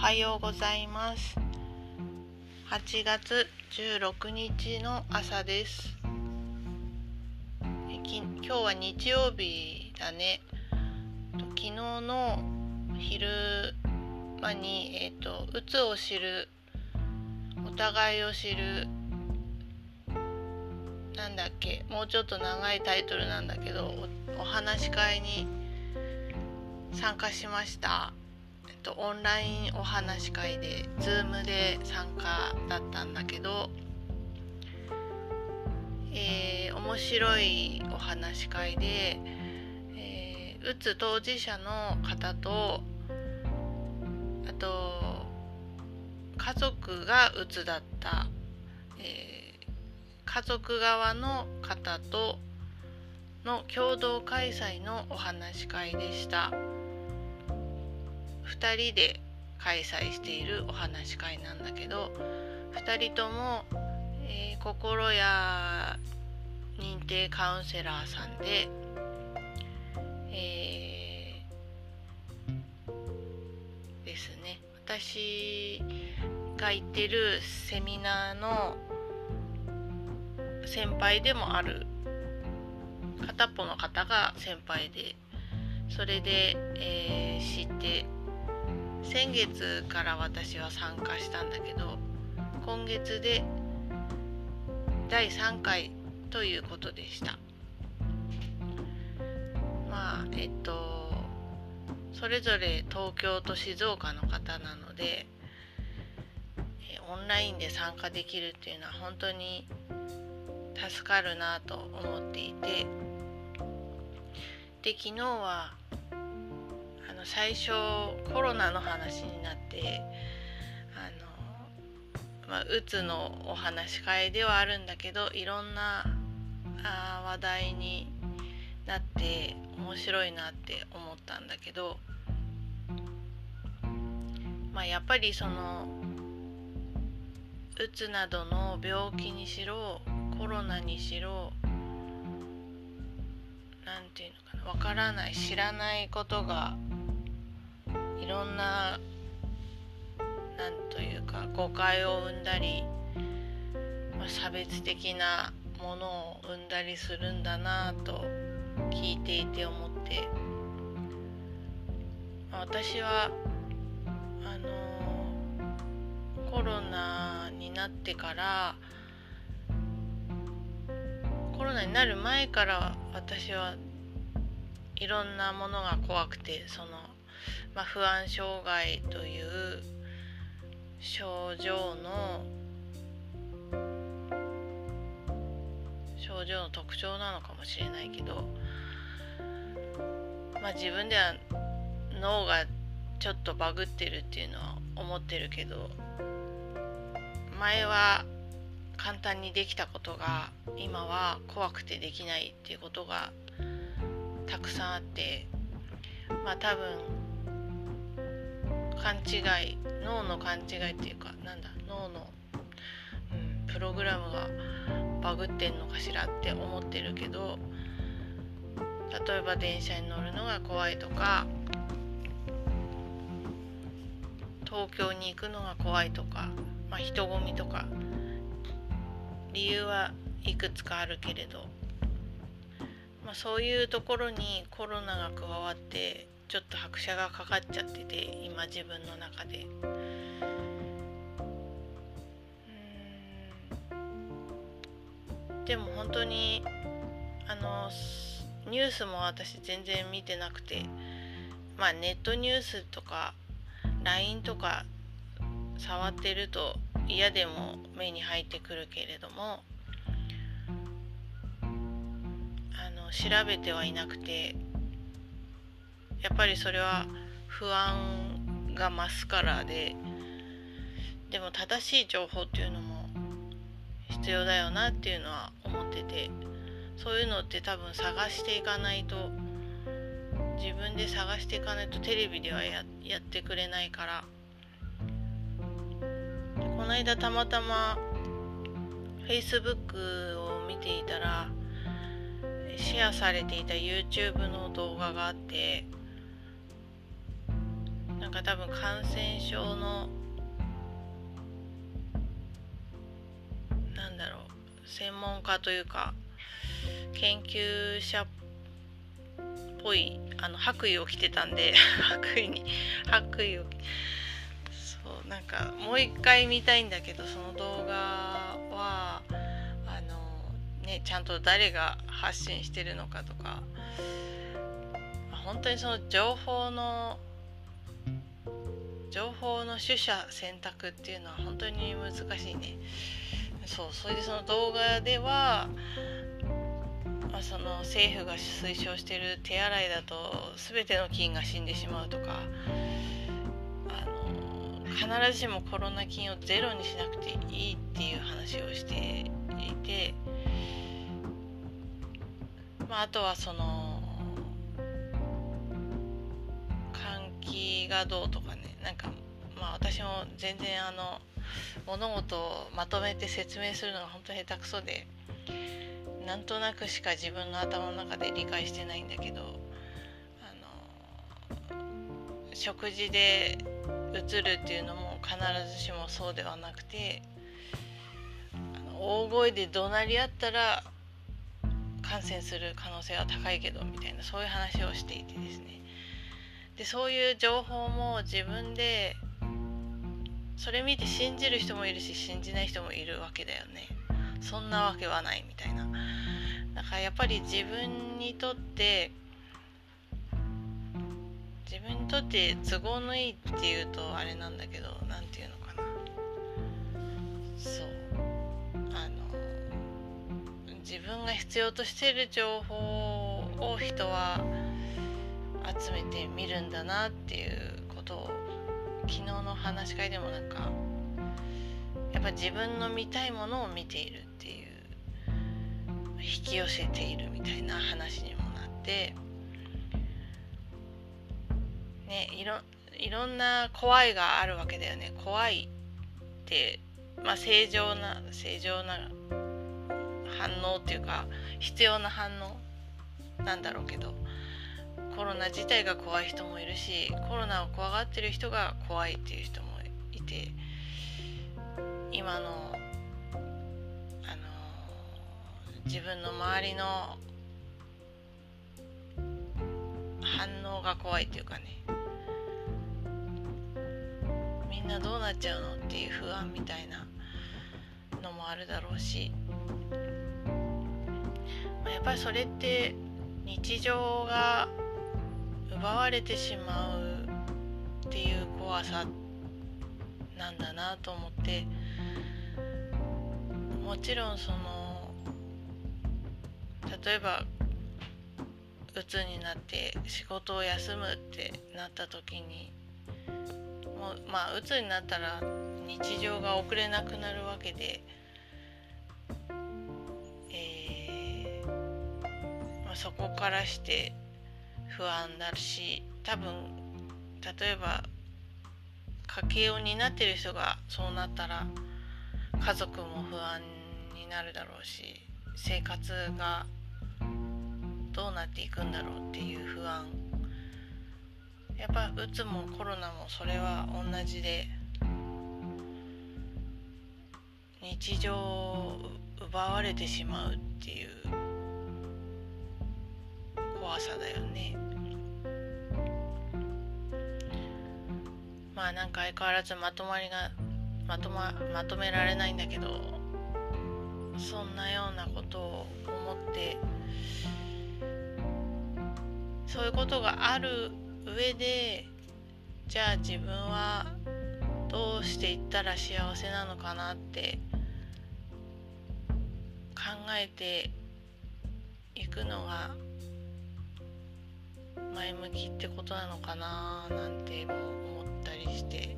はようございます。8月16日の朝です。今日は日曜日だね。昨日の昼間にえっ、ー、とうつを知るお互いを知るなんだっけもうちょっと長いタイトルなんだけどお話し会に参加しました。とオンラインお話し会で Zoom で参加だったんだけど、えー、面白いお話し会で、えー、うつ当事者の方とあと家族がうつだった、えー、家族側の方との共同開催のお話し会でした。2人で開催しているお話し会なんだけど2人とも、えー、心や認定カウンセラーさんで、えー、ですね。私が行ってるセミナーの先輩でもある片っぽの方が先輩でそれで、えー、知って先月から私は参加したんだけど今月で第3回ということでした。まあえっとそれぞれ東京と静岡の方なのでオンラインで参加できるっていうのは本当に助かるなと思っていてで昨日はの最初コロナの話になってあの、まあ、うつのお話し会ではあるんだけどいろんなあ話題になって面白いなって思ったんだけど、まあ、やっぱりそのうつなどの病気にしろコロナにしろ何て言うのかなわからない知らないことがろんななんというか誤解を生んだり、まあ、差別的なものを生んだりするんだなと聞いていて思って、まあ、私はあの、コロナになってからコロナになる前から私はいろんなものが怖くてそのまあ、不安障害という症状の症状の特徴なのかもしれないけど、まあ、自分では脳がちょっとバグってるっていうのは思ってるけど前は簡単にできたことが今は怖くてできないっていうことがたくさんあってまあ多分勘違い脳の勘違いっていうかなんだ脳の、うん、プログラムがバグってんのかしらって思ってるけど例えば電車に乗るのが怖いとか東京に行くのが怖いとか、まあ、人混みとか理由はいくつかあるけれど、まあ、そういうところにコロナが加わってちょっと拍車がかかっちゃってて今自分の中で。でも本当にあのニュースも私全然見てなくてまあネットニュースとか LINE とか触ってると嫌でも目に入ってくるけれどもあの調べてはいなくてやっぱりそれは不安が増すからででも正しい情報っていうのも必要だよなっていうのは思っててそういうのって多分探していかないと自分で探していかないとテレビではやってくれないから。この間たまたま Facebook を見ていたらシェアされていた YouTube の動画があってなんか多分感染症のなんだろう専門家というか研究者っぽいあの白衣を着てたんで 白衣に白衣をそうなんかもう一回見たいんだけどその動画はあのねちゃんと誰が発信してるのかとか本当にその情報の情報の取捨選択っていうのは本当に難しいね。そうそれでその動画では、まあ、その政府が推奨している手洗いだと全ての菌が死んでしまうとかあの必ずしもコロナ菌をゼロにしなくていいっていう話をしていて、まあ、あとはその換気がどうとかね。なんかまあ私も全然あの物事をまとめて説明するのが本当に下手くそでなんとなくしか自分の頭の中で理解してないんだけどあの食事でうつるっていうのも必ずしもそうではなくて大声で怒鳴り合ったら感染する可能性は高いけどみたいなそういう話をしていてですね。でそういう情報も自分でそれ見て信じる人もいるし信じない人もいるわけだよね。そんなわけはないみたいな。だからやっぱり自分にとって自分にとって都合のいいっていうとあれなんだけど何て言うのかな。そう。あの自分が必要としてる情報を人は集めてみるんだなっていうことを昨日の話し会でもなんかやっぱ自分の見たいものを見ているっていう引き寄せているみたいな話にもなってねいろいろんな怖いがあるわけだよね。怖いってまあ正常な正常な反応っていうか必要な反応なんだろうけど。コロナ自体が怖い人もいるしコロナを怖がってる人が怖いっていう人もいて今の、あの自分の周りの反応が怖いっていうかねみんなどうなっちゃうのっていう不安みたいなのもあるだろうし、まあ、やっぱりそれって日常が奪われてしまうっていう怖さなんだなと思ってもちろんその例えばうつになって仕事を休むってなった時にもうまあうつになったら日常が送れなくなるわけで、えーまあ、そこからして不安だし多分例えば家計を担ってる人がそうなったら家族も不安になるだろうし生活がどうなっていくんだろうっていう不安やっぱうつもコロナもそれは同じで日常を奪われてしまうっていう怖さだよね。まあなんか相変わらずまとまりがまとままとめられないんだけどそんなようなことを思ってそういうことがある上でじゃあ自分はどうしていったら幸せなのかなって考えていくのが前向きってことなのかななんても思りして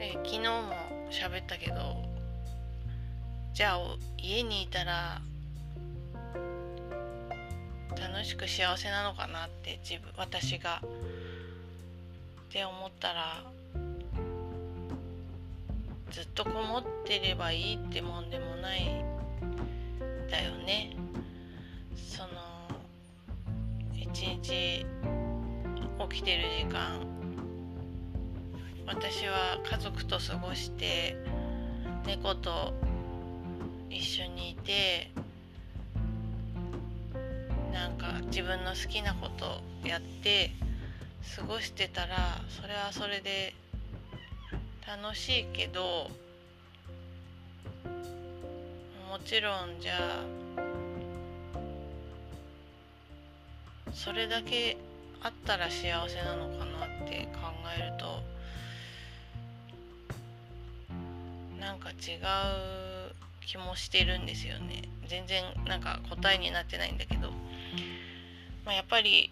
え昨日も喋ったけどじゃあ家にいたら楽しく幸せなのかなって自分私がって思ったらずっとこもってればいいってもんでもないだよね。その一日起きてる時間。私は家族と過ごして猫と一緒にいてなんか自分の好きなことやって過ごしてたらそれはそれで楽しいけどもちろんじゃあそれだけあったら幸せなのかなって考えるとなんか違う気もしてるんですよね。全然なんか答えになってないんだけど、まあ、やっぱり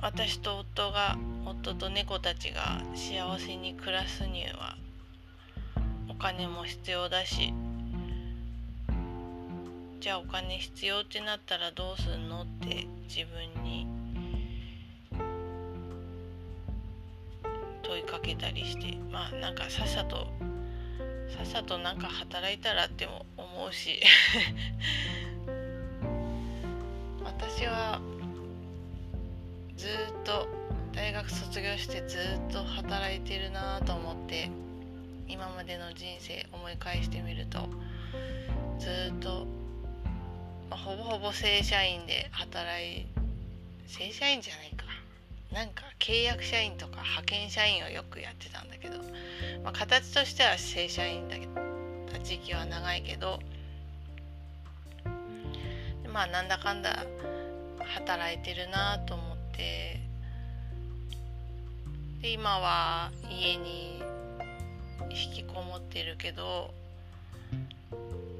私と夫が夫と猫たちが幸せに暮らすにはお金も必要だし。じゃあお金必要ってなったらどうすんのって自分に問いかけたりしてまあなんかさっさとさっさとなんか働いたらっても思うし。私はずっと大学卒業してずっと働いてるなと思って今までの人生思い返してみるとずっと、まあ、ほぼほぼ正社員で働い正社員じゃないか。なんか契約社員とか派遣社員をよくやってたんだけど、まあ、形としては正社員だけど時期は長いけどまあなんだかんだ働いてるなと思ってで今は家に引きこもってるけど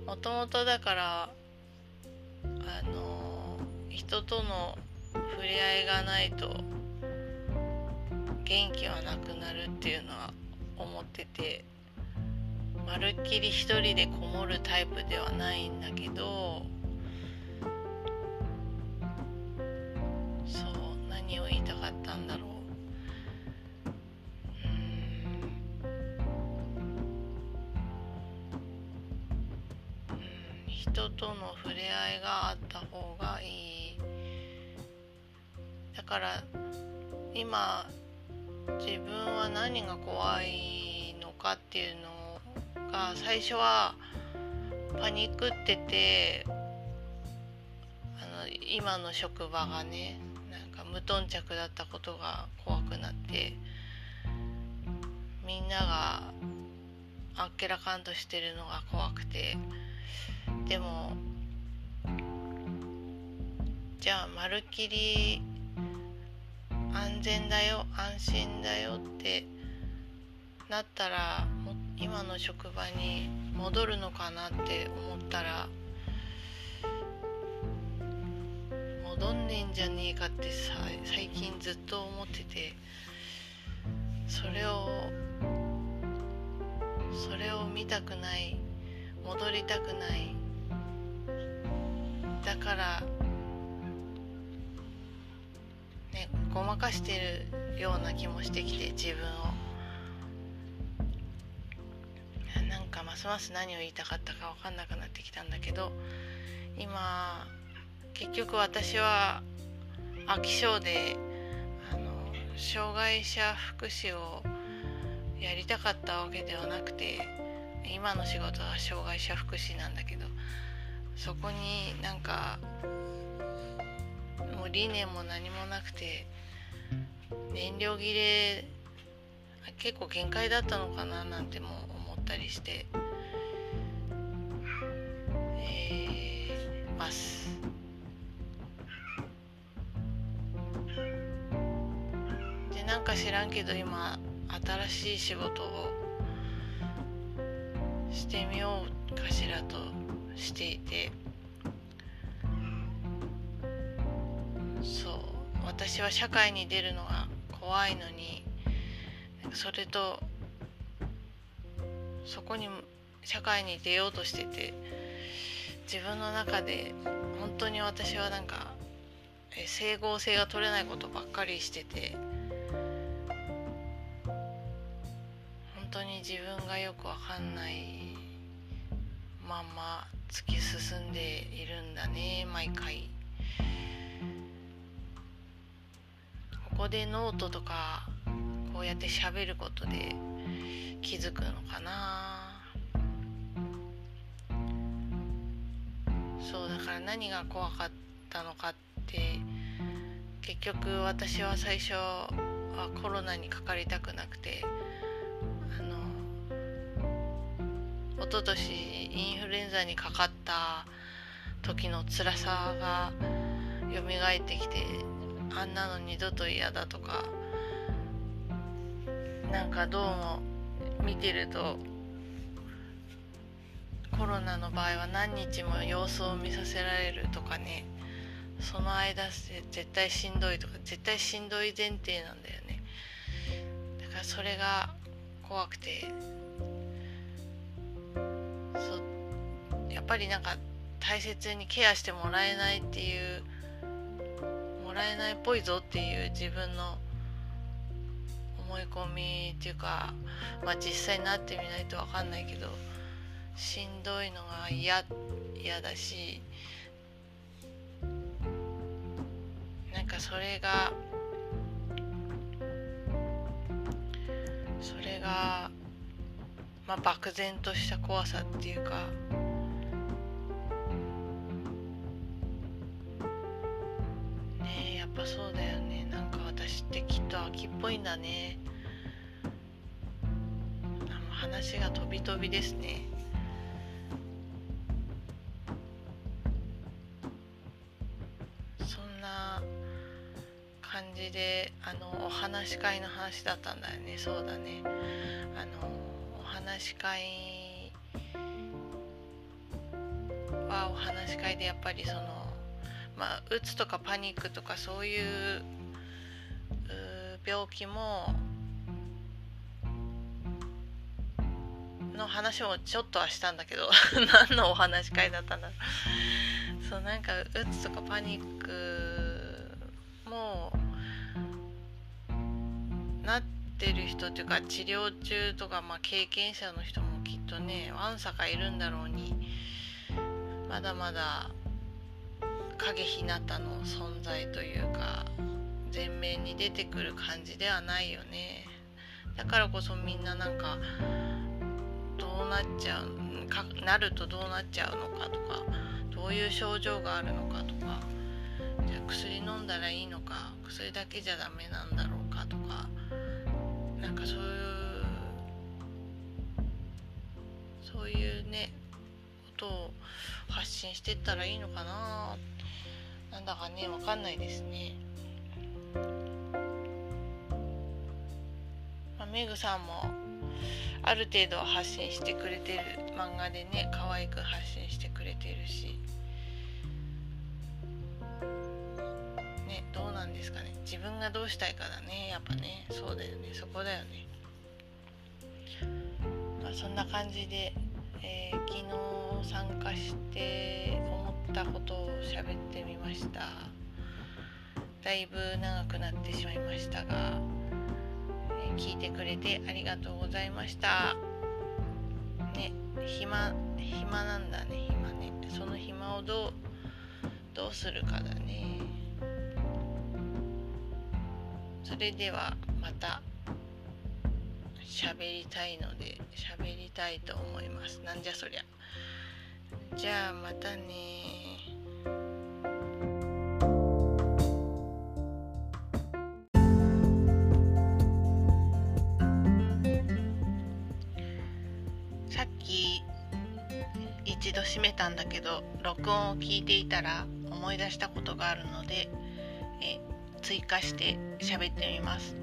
もともとだからあの人との触れ合いがないと元気はなくなるっていうのは思っててまるっきり一人でこもるタイプではないんだけどそう何を言いたかったんだろう。うん。人との触れ合いがあった方がいい。だから今自分は何が怖いのかっていうのが最初はパニックっててあの今の職場がねなんか無頓着だったことが怖くなってみんながあっけらかんとしてるのが怖くてでもじゃあまるっきり安全だよ安心だよってなったら今の職場に戻るのかなって思ったら戻んねえんじゃねえかってさ最近ずっと思っててそれをそれを見たくない戻りたくない。だからかしてるような気もしてきて自分を。なんかますます何を言いたかったか分かんなくなってきたんだけど今結局私は飽き性であの障害者福祉をやりたかったわけではなくて今の仕事は障害者福祉なんだけどそこになんかもう理念も何もなくて燃料切れ結構限界だったのかななんても思ったりして、えー、ます。でなんか知らんけど今新しい仕事をしてみようかしらとしていて私は社会に出るのが怖いのにそれとそこに社会に出ようとしてて自分の中で本当に私はなんか整合性が取れないことばっかりしてて本。当に自分がよくわかんないまま突き進んでいるんだね毎回ここでノートとかこうやって喋ることで気づくのかな。そうだから何が怖かったのかって結局私は最初はコロナにかかりたくなくてあの一昨年インフルエンザにかかった時の辛さが蘇ってきてあんなの二度と嫌だとかなんかどうも見てるとコロナの場合は何日も様子を見させられるとかねその間絶対しんどいとか絶対しんどい前提なんだよね。だからそれが怖くて。そやっぱりなんか大切にケアしてもらえないっていうらえないっぽいぞっていう自分の思い込みっていうかまあ実際になってみないと分かんないけどしんどいのが嫌嫌だしなんかそれがそれがまあ漠然とした怖さっていうかね。話が飛び飛びですね。そんな感じであのお話し会の話だったんだよね。そうだね。あのお話し会はお話し会でやっぱりそのまあうつとかパニックとかそういう病気もの話もちょっとはしたんだけど 何のお話会だったんだろう。そうなんかうつとかパニックもなってる人っていうか治療中とか、まあ、経験者の人もきっとねわんさかいるんだろうにまだまだ影ひなたの存在というか前面に出てくる感じではないよねだからこそみんななんかどうなっちゃうかなるとどうなっちゃうのかとかどういう症状があるのかとかじゃあ薬飲んだらいいのか薬だけじゃダメなんだろうかとかなんかそういうそういうねことを発信してったらいいのかななんだかね分かんないですね。メグさんもある程度発信してくれてる漫画でね可愛く発信してくれてるし。ねどうなんですかね。自分がどうしたいかだねやっぱね。そうだよね。そこだよね。まあそんな感じで、えー、昨日参加して思ったことを喋ってみました。だいぶ長くなってしまいましたが。聞いてくれてありがとうございました。ね暇暇なんだね暇ね。その暇をどうどうするかだね。それではまた喋りたいので喋りたいと思います。なんじゃそりゃ。じゃあまたねさっき一度閉めたんだけど録音を聞いていたら思い出したことがあるのでえ追加して喋ってみます。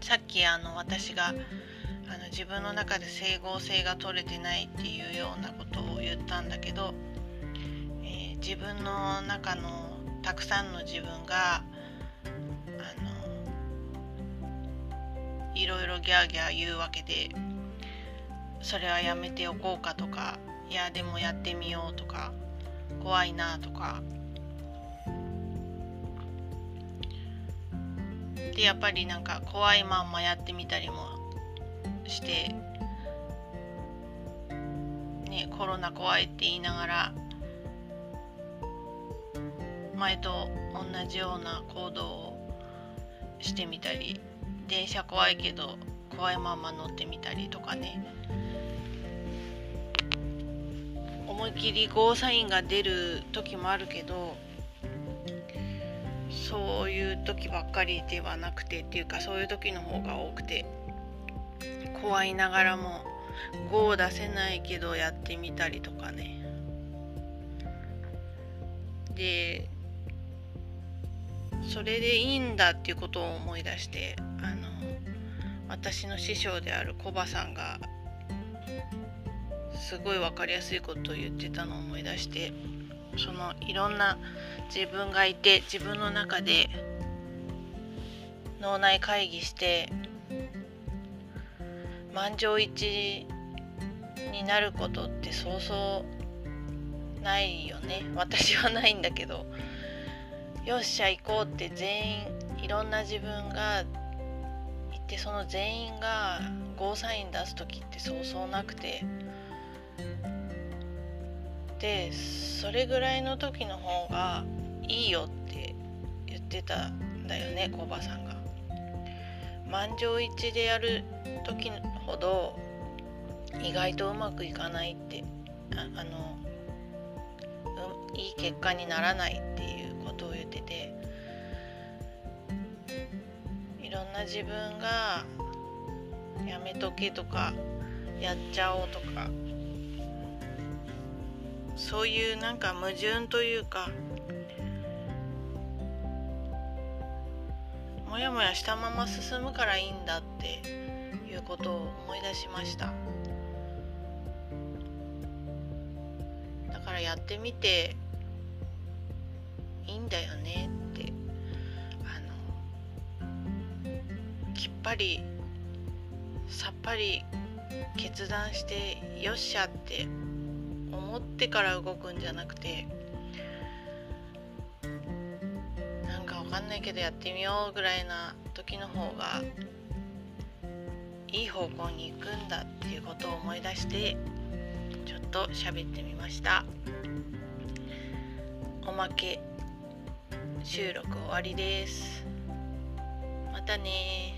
さっきあの私があの自分の中で整合性が取れてないっていうようなことを言ったんだけど、えー、自分の中のたくさんの自分があのいろいろギャーギャー言うわけでそれはやめておこうかとかいやでもやってみようとか怖いなとか。でやっぱりなんか怖いまんまやってみたりもしてねコロナ怖いって言いながら前と同じような行動をしてみたり電車怖いけど怖いまま乗ってみたりとかね。思いっきりゴーサインが出る時もあるけどそういう時ばっかりではなくてっていうかそういう時の方が多くて怖いながらも5を出せないけどやってみたりとかね。でそれでいいんだっていうことを思い出してあの私の師匠であるコバさんがすごい分かりやすいことを言ってたのを思い出してそのいろんな自分がいて自分の中で脳内会議して満場一になることってそうそうないよね。私はないんだけどよっしゃ行こうって全員いろんな自分がいてその全員がゴーサイン出す時ってそうそうなくてでそれぐらいの時の方がいいよって言ってたんだよねコバさんが。満場一致でやる時ほど意外とうまくいかないってああの、いい結果にならないっていうことを言ってていろんな自分がやめとけとかやっちゃおうとかそういうなんか矛盾というかもやもやしたまま進むからいいんだっていうことを思い出しました。だからやってみていいんだよねってあのきっぱりさっぱり決断してよっしゃって思ってから動くんじゃなくてなんかわかんないけどやってみようぐらいな時の方がいい方向に行くんだっていうことを思い出してちょっと喋ってみました。おまけ収録終わりです。またね